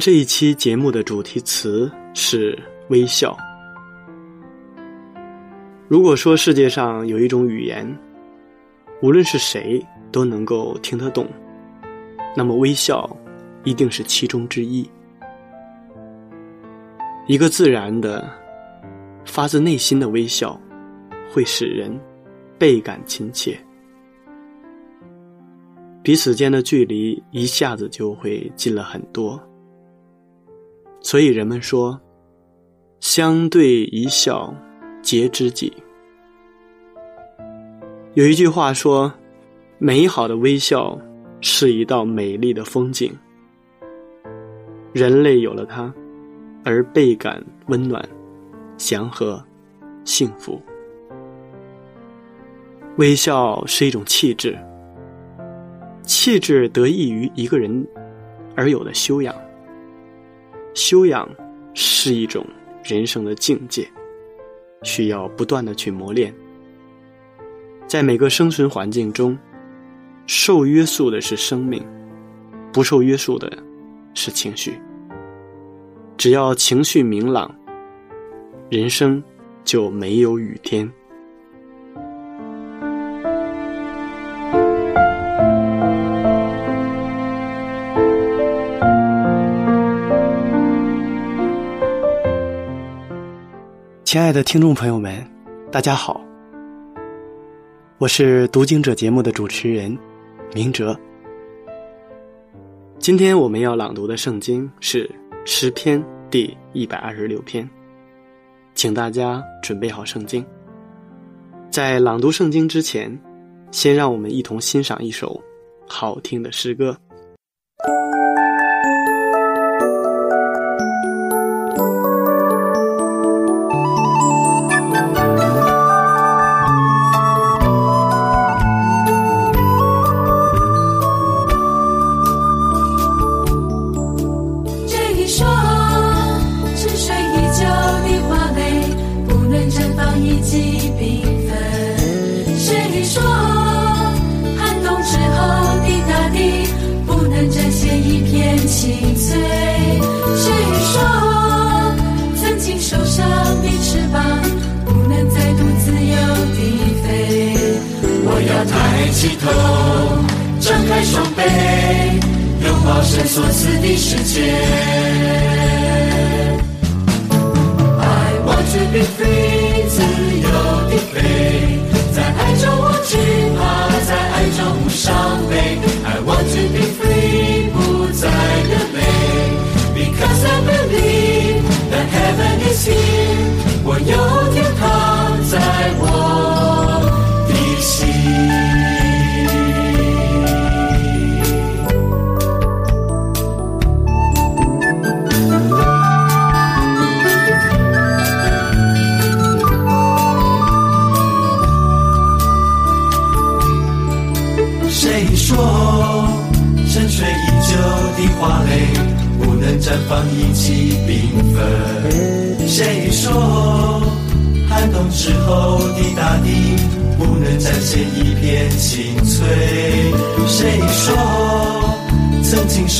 这一期节目的主题词是微笑。如果说世界上有一种语言，无论是谁都能够听得懂，那么微笑一定是其中之一。一个自然的、发自内心的微笑，会使人倍感亲切，彼此间的距离一下子就会近了很多。所以人们说，相对一笑结知己。有一句话说，美好的微笑是一道美丽的风景。人类有了它，而倍感温暖、祥和、幸福。微笑是一种气质，气质得益于一个人而有的修养。修养是一种人生的境界，需要不断的去磨练。在每个生存环境中，受约束的是生命，不受约束的是情绪。只要情绪明朗，人生就没有雨天。亲爱的听众朋友们，大家好，我是读经者节目的主持人明哲。今天我们要朗读的圣经是诗篇第一百二十六篇，请大家准备好圣经。在朗读圣经之前，先让我们一同欣赏一首好听的诗歌。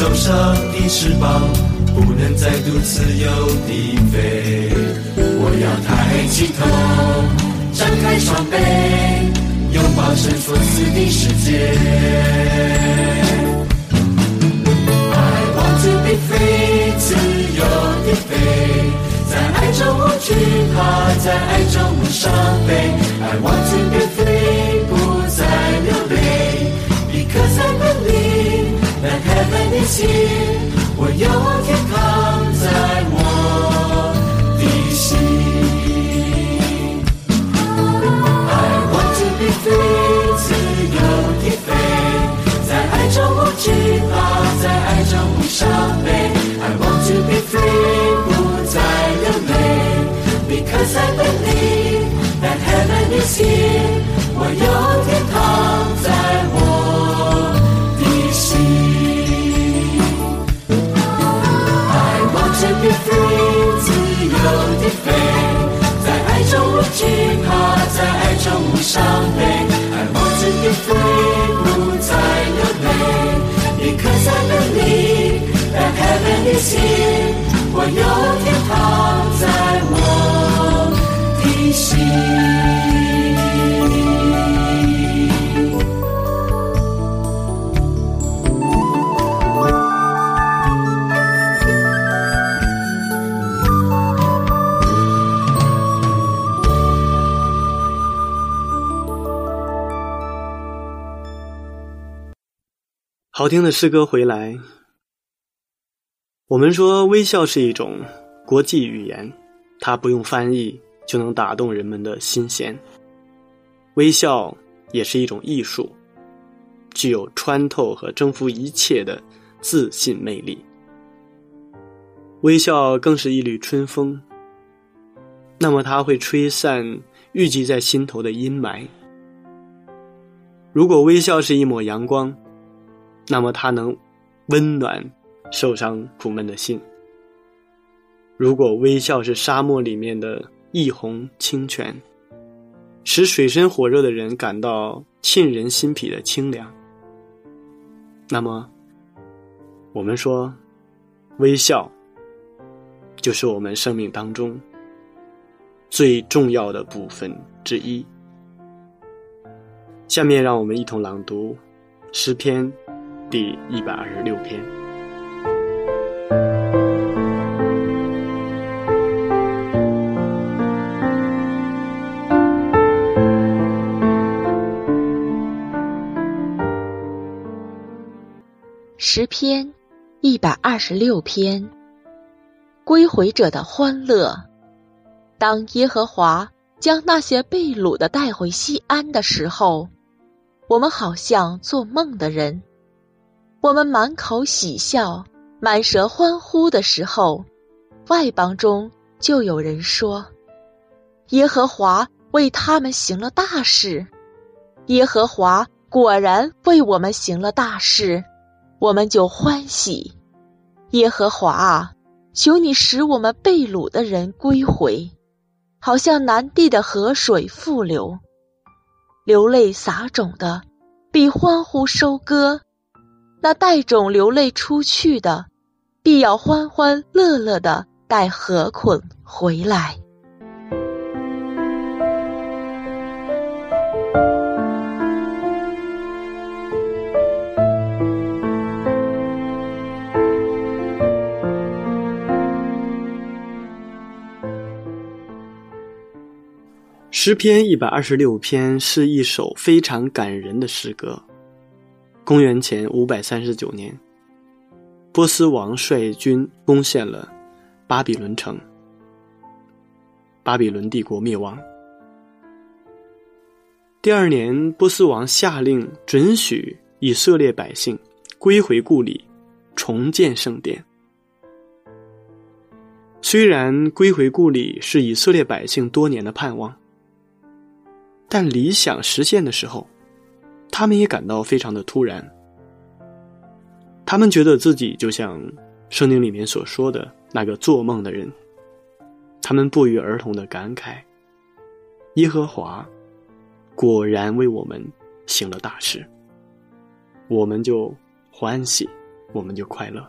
受伤的翅膀不能再度自由地飞？我要抬起头，张开双臂，拥抱神所赐的世界。I want to be free，自由地飞，在爱中无惧怕，在爱中无伤悲。I want to be free，heaven is here，我有天堂在我的心。I want to be free，自由的飞，在爱中无惧怕，在爱中无伤悲。I want to be free，不再流泪，because I believe that heaven is here， 飞，在爱中无惧怕，在爱中伤悲。爱我真的飞，不再流泪。你刻下的你，打开了你心，我有天堂在我的心。好听的诗歌回来。我们说微笑是一种国际语言，它不用翻译就能打动人们的心弦。微笑也是一种艺术，具有穿透和征服一切的自信魅力。微笑更是一缕春风，那么它会吹散郁积在心头的阴霾。如果微笑是一抹阳光，那么它能温暖受伤苦闷的心。如果微笑是沙漠里面的一泓清泉，使水深火热的人感到沁人心脾的清凉，那么我们说，微笑就是我们生命当中最重要的部分之一。下面让我们一同朗读诗篇。第一百二十六篇。十篇一百二十六篇，归回者的欢乐。当耶和华将那些被掳的带回西安的时候，我们好像做梦的人。我们满口喜笑、满舌欢呼的时候，外邦中就有人说：“耶和华为他们行了大事。”耶和华果然为我们行了大事，我们就欢喜。耶和华啊，求你使我们被掳的人归回，好像南地的河水复流。流泪撒种的，必欢呼收割。那带种流泪出去的，必要欢欢乐乐的带禾捆回来。诗篇一百二十六篇是一首非常感人的诗歌。公元前五百三十九年，波斯王率军攻陷了巴比伦城，巴比伦帝国灭亡。第二年，波斯王下令准许以色列百姓归回故里，重建圣殿。虽然归回故里是以色列百姓多年的盼望，但理想实现的时候。他们也感到非常的突然，他们觉得自己就像圣经里面所说的那个做梦的人，他们不约而同的感慨：耶和华果然为我们行了大事，我们就欢喜，我们就快乐。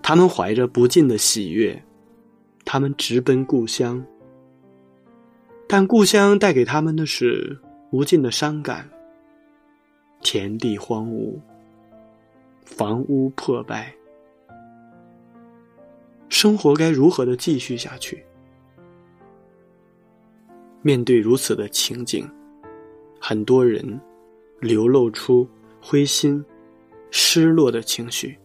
他们怀着不尽的喜悦，他们直奔故乡，但故乡带给他们的是。无尽的伤感，田地荒芜，房屋破败，生活该如何的继续下去？面对如此的情景，很多人流露出灰心、失落的情绪。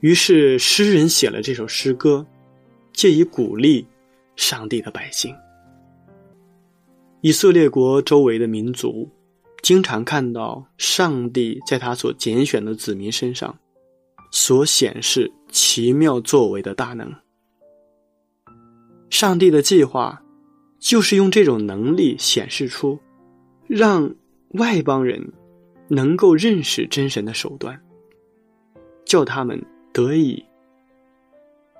于是，诗人写了这首诗歌，借以鼓励上帝的百姓。以色列国周围的民族，经常看到上帝在他所拣选的子民身上，所显示奇妙作为的大能。上帝的计划，就是用这种能力显示出，让外邦人能够认识真神的手段，叫他们得以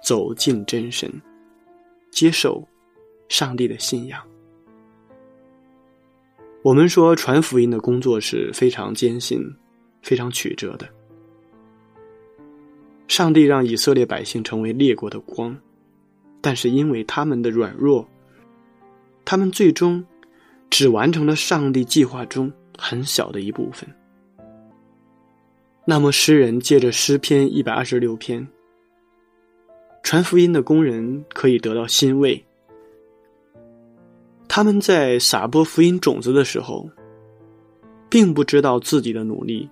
走进真神，接受上帝的信仰。我们说传福音的工作是非常艰辛、非常曲折的。上帝让以色列百姓成为列国的光，但是因为他们的软弱，他们最终只完成了上帝计划中很小的一部分。那么，诗人借着诗篇一百二十六篇，传福音的工人可以得到欣慰。他们在撒播福音种子的时候，并不知道自己的努力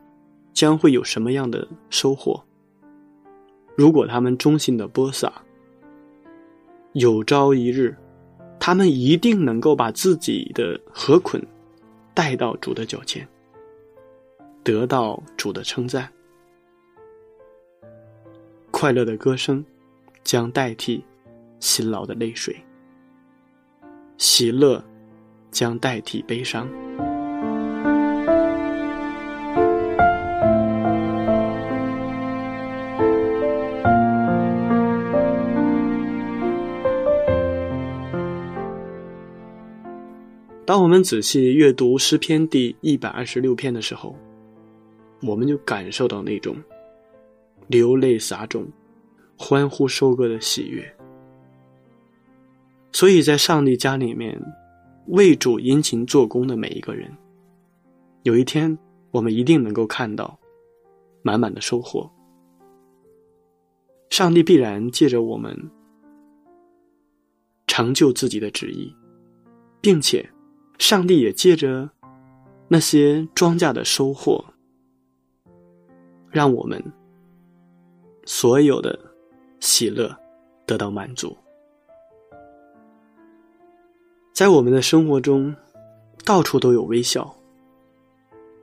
将会有什么样的收获。如果他们忠心的播撒，有朝一日，他们一定能够把自己的河捆带到主的脚前，得到主的称赞。快乐的歌声将代替辛劳的泪水。喜乐将代替悲伤。当我们仔细阅读诗篇第一百二十六篇的时候，我们就感受到那种流泪撒种、欢呼收割的喜悦。所以在上帝家里面，为主殷勤做工的每一个人，有一天我们一定能够看到满满的收获。上帝必然借着我们成就自己的旨意，并且上帝也借着那些庄稼的收获，让我们所有的喜乐得到满足。在我们的生活中，到处都有微笑。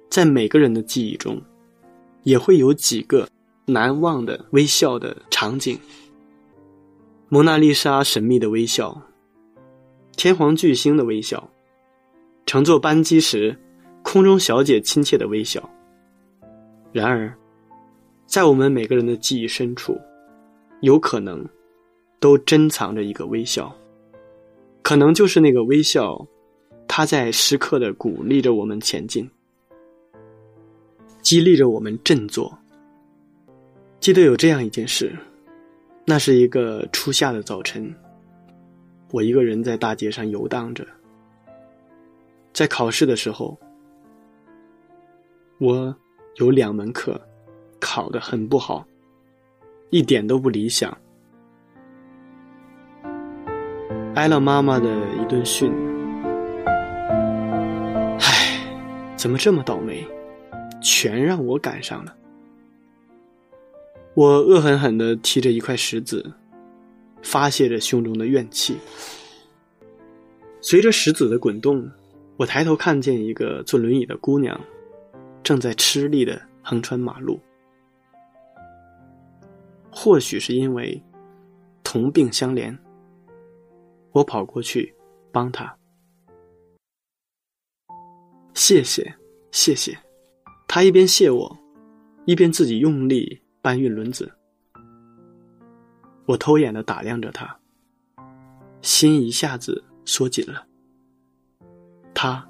在每个人的记忆中，也会有几个难忘的微笑的场景：蒙娜丽莎神秘的微笑，天皇巨星的微笑，乘坐班机时空中小姐亲切的微笑。然而，在我们每个人的记忆深处，有可能都珍藏着一个微笑。可能就是那个微笑，他在时刻的鼓励着我们前进，激励着我们振作。记得有这样一件事，那是一个初夏的早晨，我一个人在大街上游荡着。在考试的时候，我有两门课考得很不好，一点都不理想。挨了妈妈的一顿训，唉，怎么这么倒霉，全让我赶上了。我恶狠狠地提着一块石子，发泄着胸中的怨气。随着石子的滚动，我抬头看见一个坐轮椅的姑娘，正在吃力地横穿马路。或许是因为同病相怜。我跑过去帮他，谢谢，谢谢。他一边谢我，一边自己用力搬运轮子。我偷眼的打量着他，心一下子缩紧了。他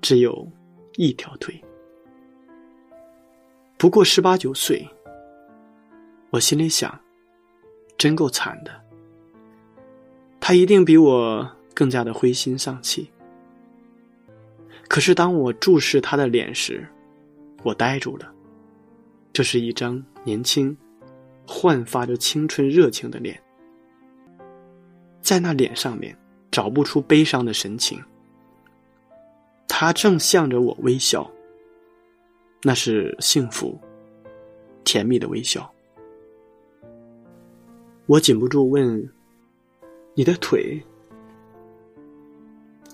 只有一条腿，不过十八九岁。我心里想，真够惨的。他一定比我更加的灰心丧气。可是当我注视他的脸时，我呆住了。这是一张年轻、焕发着青春热情的脸，在那脸上面找不出悲伤的神情。他正向着我微笑，那是幸福、甜蜜的微笑。我禁不住问：“你的腿？”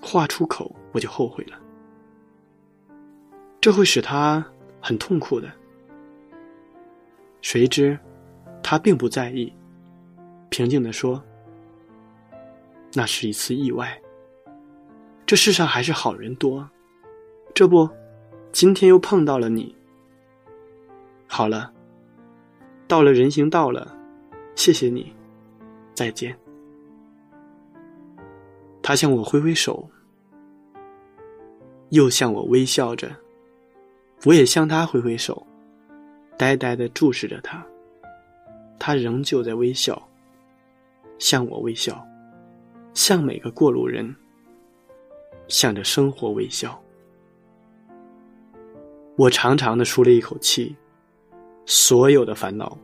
话出口，我就后悔了。这会使他很痛苦的。谁知，他并不在意，平静的说：“那是一次意外。这世上还是好人多，这不，今天又碰到了你。好了，到了人行道了，谢谢你，再见。”他向我挥挥手，又向我微笑着，我也向他挥挥手。呆呆的注视着他，他仍旧在微笑，向我微笑，向每个过路人，向着生活微笑。我长长的舒了一口气，所有的烦恼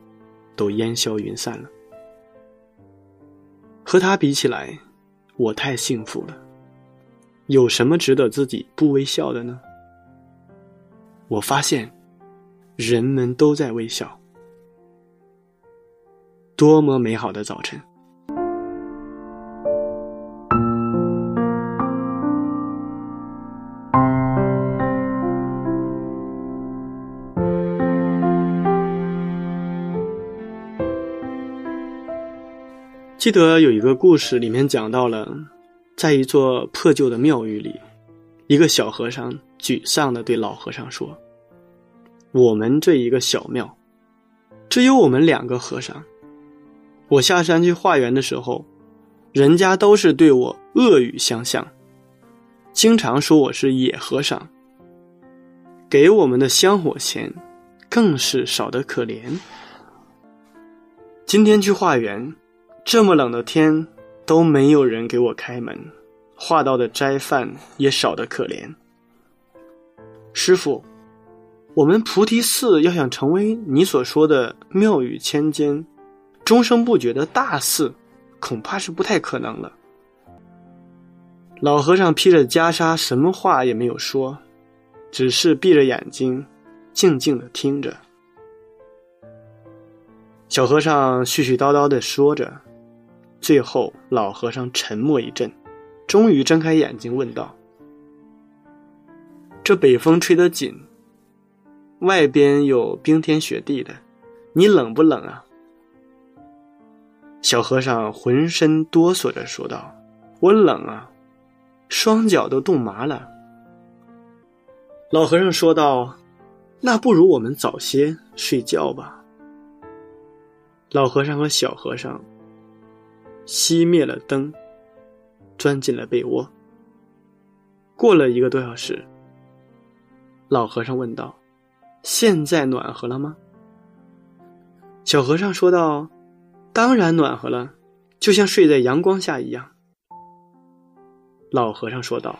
都烟消云散了。和他比起来，我太幸福了。有什么值得自己不微笑的呢？我发现。人们都在微笑，多么美好的早晨！记得有一个故事，里面讲到了，在一座破旧的庙宇里，一个小和尚沮丧的对老和尚说。我们这一个小庙，只有我们两个和尚。我下山去化缘的时候，人家都是对我恶语相向，经常说我是野和尚。给我们的香火钱，更是少得可怜。今天去化缘，这么冷的天都没有人给我开门，化到的斋饭也少得可怜。师傅。我们菩提寺要想成为你所说的妙语千间、终生不绝的大寺，恐怕是不太可能了。老和尚披着袈裟，什么话也没有说，只是闭着眼睛，静静的听着。小和尚絮絮叨叨的说着，最后老和尚沉默一阵，终于睁开眼睛问道：“这北风吹得紧。”外边有冰天雪地的，你冷不冷啊？小和尚浑身哆嗦着说道：“我冷啊，双脚都冻麻了。”老和尚说道：“那不如我们早些睡觉吧。”老和尚和小和尚熄灭了灯，钻进了被窝。过了一个多小时，老和尚问道。现在暖和了吗？小和尚说道：“当然暖和了，就像睡在阳光下一样。”老和尚说道：“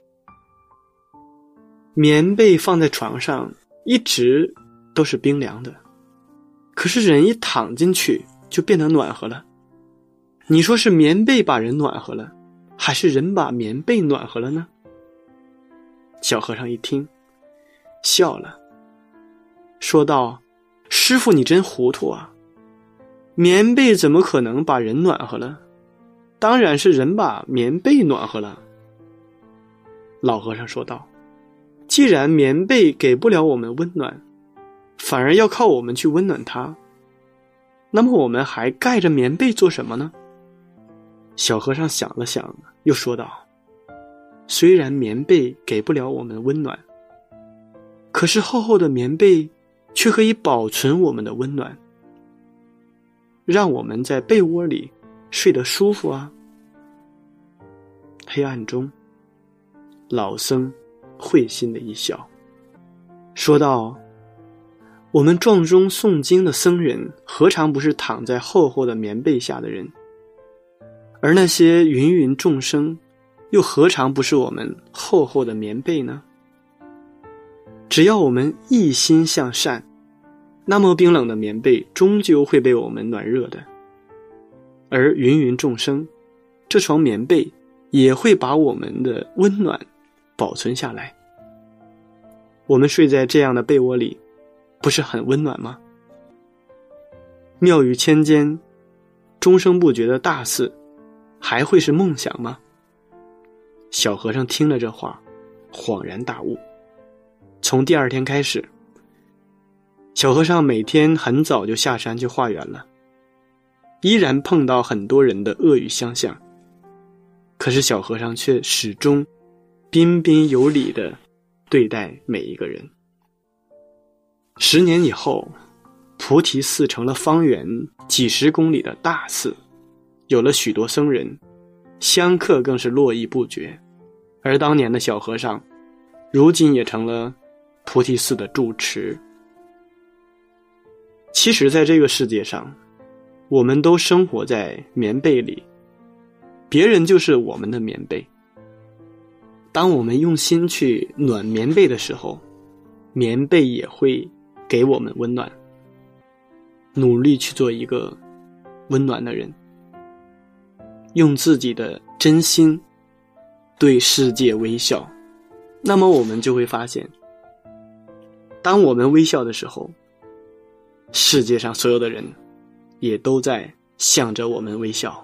棉被放在床上一直都是冰凉的，可是人一躺进去就变得暖和了。你说是棉被把人暖和了，还是人把棉被暖和了呢？”小和尚一听，笑了。说道：“师傅，你真糊涂啊！棉被怎么可能把人暖和了？当然是人把棉被暖和了。”老和尚说道：“既然棉被给不了我们温暖，反而要靠我们去温暖它，那么我们还盖着棉被做什么呢？”小和尚想了想，又说道：“虽然棉被给不了我们温暖，可是厚厚的棉被……”却可以保存我们的温暖，让我们在被窝里睡得舒服啊。黑暗中，老僧会心的一笑，说道：“我们撞钟诵经的僧人，何尝不是躺在厚厚的棉被下的人？而那些芸芸众生，又何尝不是我们厚厚的棉被呢？”只要我们一心向善，那么冰冷的棉被终究会被我们暖热的。而芸芸众生，这床棉被也会把我们的温暖保存下来。我们睡在这样的被窝里，不是很温暖吗？妙语千间，终生不绝的大寺，还会是梦想吗？小和尚听了这话，恍然大悟。从第二天开始，小和尚每天很早就下山去化缘了。依然碰到很多人的恶语相向，可是小和尚却始终彬彬有礼的对待每一个人。十年以后，菩提寺成了方圆几十公里的大寺，有了许多僧人，香客更是络绎不绝。而当年的小和尚，如今也成了菩提寺的住持。其实，在这个世界上，我们都生活在棉被里，别人就是我们的棉被。当我们用心去暖棉被的时候，棉被也会给我们温暖。努力去做一个温暖的人，用自己的真心。对世界微笑，那么我们就会发现，当我们微笑的时候，世界上所有的人也都在向着我们微笑。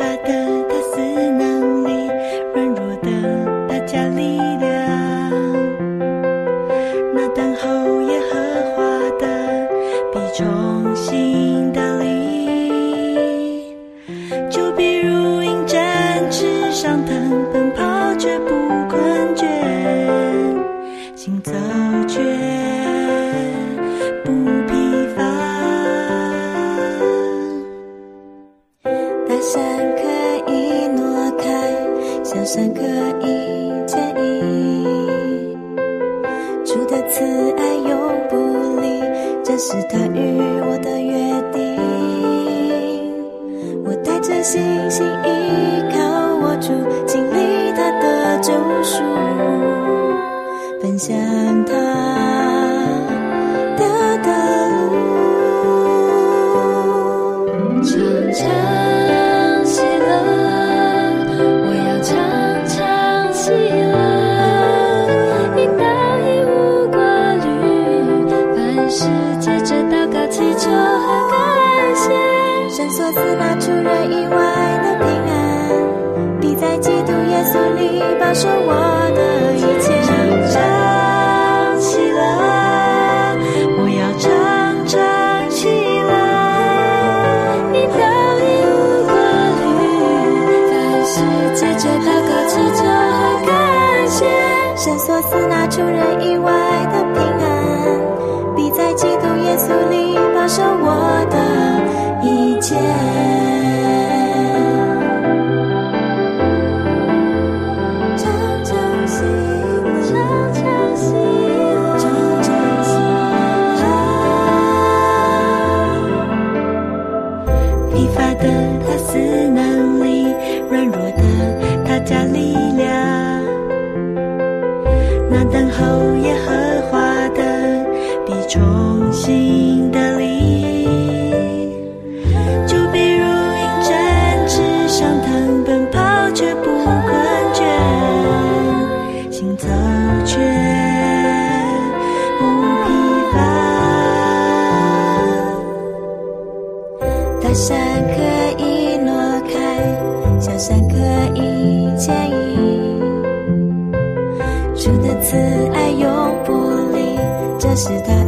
发根。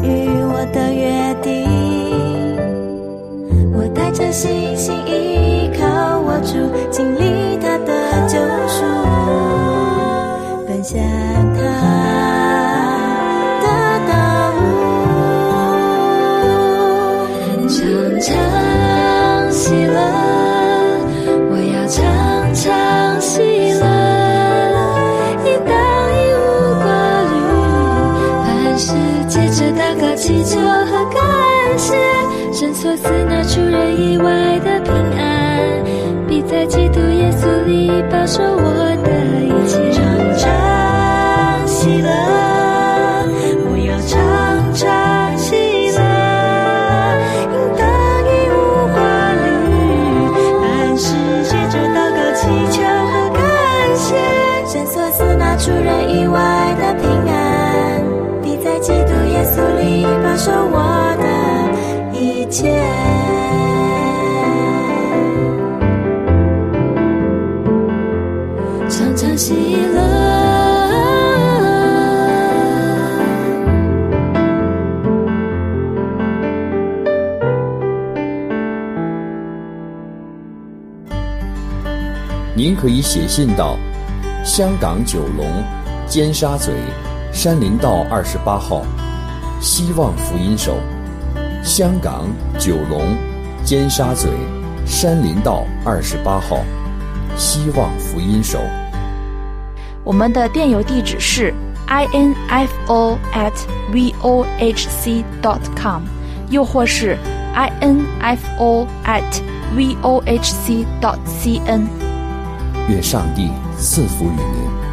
与我的约定。我带着信心依靠我主，经历他的救赎，奔向他的道路，常常喜乐，赐那出人意外的平安，必在基督耶稣里保守我的一切。常常喜乐，我要常常喜乐，应当义无挂虑，凡事借着祷告祈求和感谢，神所赐那出人意外的平安，必在基督耶稣里保守我的。常常喜乐。您可以写信到香港九龙尖沙咀山林道二十八号，希望福音手。香港九龙尖沙咀山林道二十八号，希望福音手。我们的电邮地址是 info at vohc dot com，又或是 info at vohc dot cn。愿上帝赐福于您。